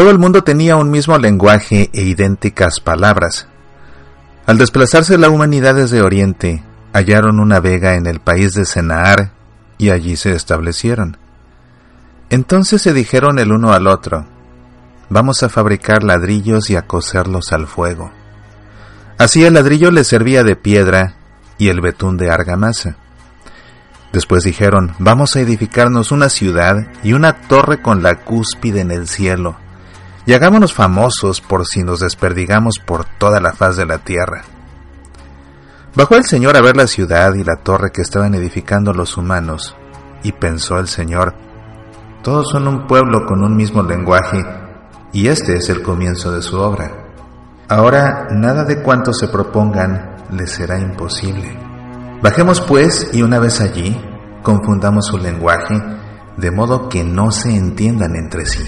Todo el mundo tenía un mismo lenguaje e idénticas palabras. Al desplazarse la humanidad desde Oriente, hallaron una vega en el país de Senaar y allí se establecieron. Entonces se dijeron el uno al otro, vamos a fabricar ladrillos y a coserlos al fuego. Así el ladrillo les servía de piedra y el betún de argamasa. Después dijeron, vamos a edificarnos una ciudad y una torre con la cúspide en el cielo, y hagámonos famosos por si nos desperdigamos por toda la faz de la tierra. Bajó el Señor a ver la ciudad y la torre que estaban edificando los humanos, y pensó el Señor, todos son un pueblo con un mismo lenguaje, y este es el comienzo de su obra. Ahora nada de cuanto se propongan les será imposible. Bajemos pues y una vez allí, confundamos su lenguaje, de modo que no se entiendan entre sí.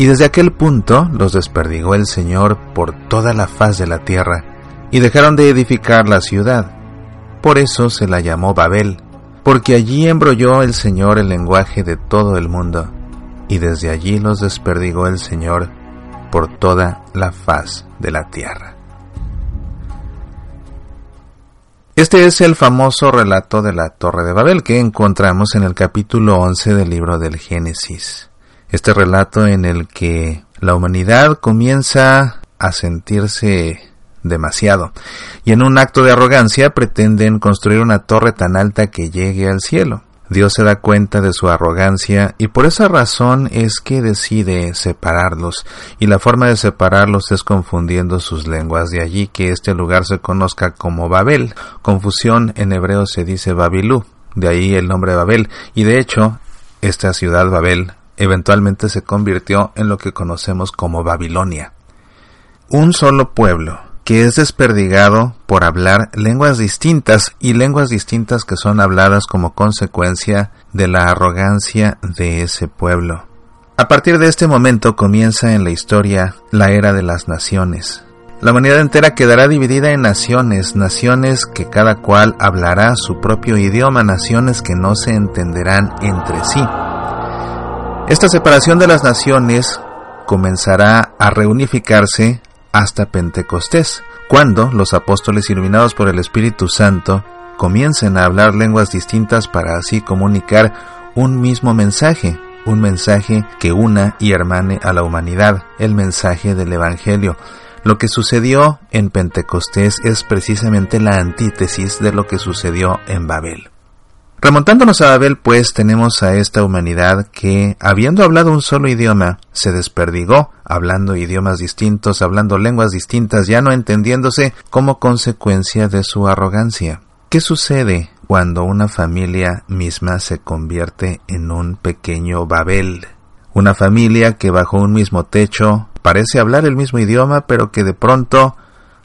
Y desde aquel punto los desperdigó el Señor por toda la faz de la tierra, y dejaron de edificar la ciudad. Por eso se la llamó Babel, porque allí embrolló el Señor el lenguaje de todo el mundo, y desde allí los desperdigó el Señor por toda la faz de la tierra. Este es el famoso relato de la Torre de Babel que encontramos en el capítulo 11 del libro del Génesis. Este relato en el que la humanidad comienza a sentirse demasiado y en un acto de arrogancia pretenden construir una torre tan alta que llegue al cielo. Dios se da cuenta de su arrogancia y por esa razón es que decide separarlos y la forma de separarlos es confundiendo sus lenguas. De allí que este lugar se conozca como Babel. Confusión en hebreo se dice Babilú, de ahí el nombre Babel y de hecho esta ciudad Babel eventualmente se convirtió en lo que conocemos como Babilonia. Un solo pueblo, que es desperdigado por hablar lenguas distintas y lenguas distintas que son habladas como consecuencia de la arrogancia de ese pueblo. A partir de este momento comienza en la historia la era de las naciones. La humanidad entera quedará dividida en naciones, naciones que cada cual hablará su propio idioma, naciones que no se entenderán entre sí. Esta separación de las naciones comenzará a reunificarse hasta Pentecostés, cuando los apóstoles iluminados por el Espíritu Santo comiencen a hablar lenguas distintas para así comunicar un mismo mensaje, un mensaje que una y hermane a la humanidad, el mensaje del Evangelio. Lo que sucedió en Pentecostés es precisamente la antítesis de lo que sucedió en Babel. Remontándonos a Babel, pues tenemos a esta humanidad que, habiendo hablado un solo idioma, se desperdigó, hablando idiomas distintos, hablando lenguas distintas, ya no entendiéndose como consecuencia de su arrogancia. ¿Qué sucede cuando una familia misma se convierte en un pequeño Babel? Una familia que bajo un mismo techo parece hablar el mismo idioma, pero que de pronto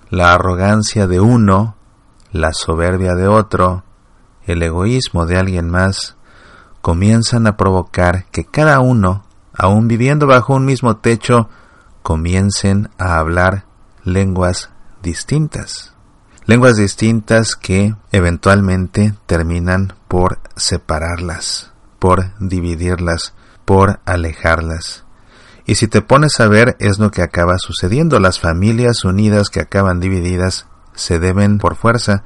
la arrogancia de uno, la soberbia de otro, el egoísmo de alguien más, comienzan a provocar que cada uno, aun viviendo bajo un mismo techo, comiencen a hablar lenguas distintas. Lenguas distintas que eventualmente terminan por separarlas, por dividirlas, por alejarlas. Y si te pones a ver es lo que acaba sucediendo. Las familias unidas que acaban divididas se deben por fuerza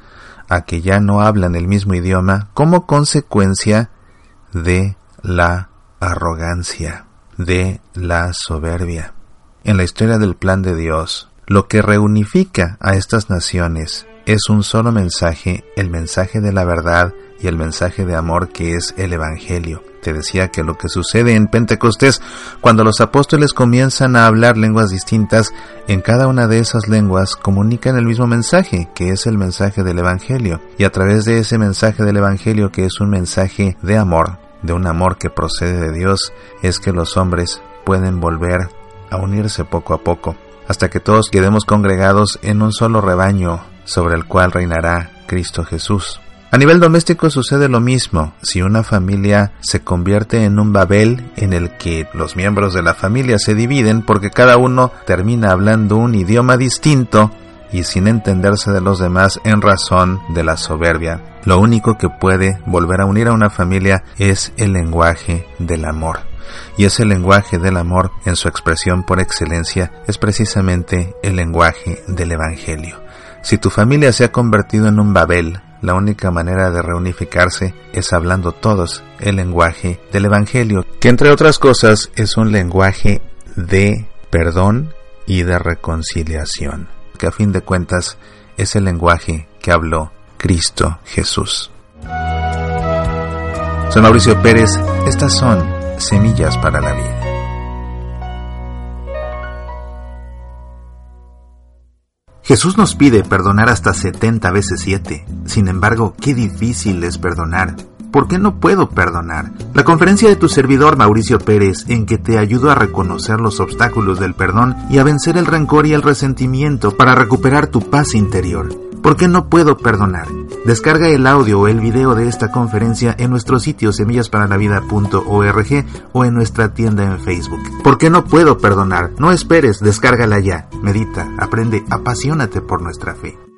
a que ya no hablan el mismo idioma como consecuencia de la arrogancia, de la soberbia. En la historia del plan de Dios, lo que reunifica a estas naciones es un solo mensaje, el mensaje de la verdad y el mensaje de amor que es el Evangelio. Te decía que lo que sucede en Pentecostés, cuando los apóstoles comienzan a hablar lenguas distintas, en cada una de esas lenguas comunican el mismo mensaje, que es el mensaje del Evangelio. Y a través de ese mensaje del Evangelio, que es un mensaje de amor, de un amor que procede de Dios, es que los hombres pueden volver a unirse poco a poco, hasta que todos quedemos congregados en un solo rebaño sobre el cual reinará Cristo Jesús. A nivel doméstico sucede lo mismo. Si una familia se convierte en un Babel en el que los miembros de la familia se dividen porque cada uno termina hablando un idioma distinto y sin entenderse de los demás en razón de la soberbia, lo único que puede volver a unir a una familia es el lenguaje del amor. y ese lenguaje del amor en su expresión por excelencia es precisamente el lenguaje del Evangelio. Si tu familia se ha convertido en un Babel, la única manera de reunificarse es hablando todos el lenguaje del Evangelio, que entre otras cosas es un lenguaje de perdón y de reconciliación, que a fin de cuentas es el lenguaje que habló Cristo Jesús. Soy Mauricio Pérez, estas son Semillas para la Vida. Jesús nos pide perdonar hasta 70 veces 7. Sin embargo, qué difícil es perdonar. ¿Por qué no puedo perdonar? La conferencia de tu servidor Mauricio Pérez, en que te ayudo a reconocer los obstáculos del perdón y a vencer el rencor y el resentimiento para recuperar tu paz interior. ¿Por qué no puedo perdonar? Descarga el audio o el video de esta conferencia en nuestro sitio semillasparalavida.org o en nuestra tienda en Facebook. ¿Por qué no puedo perdonar? No esperes, descárgala ya. Medita, aprende, apasionate por nuestra fe.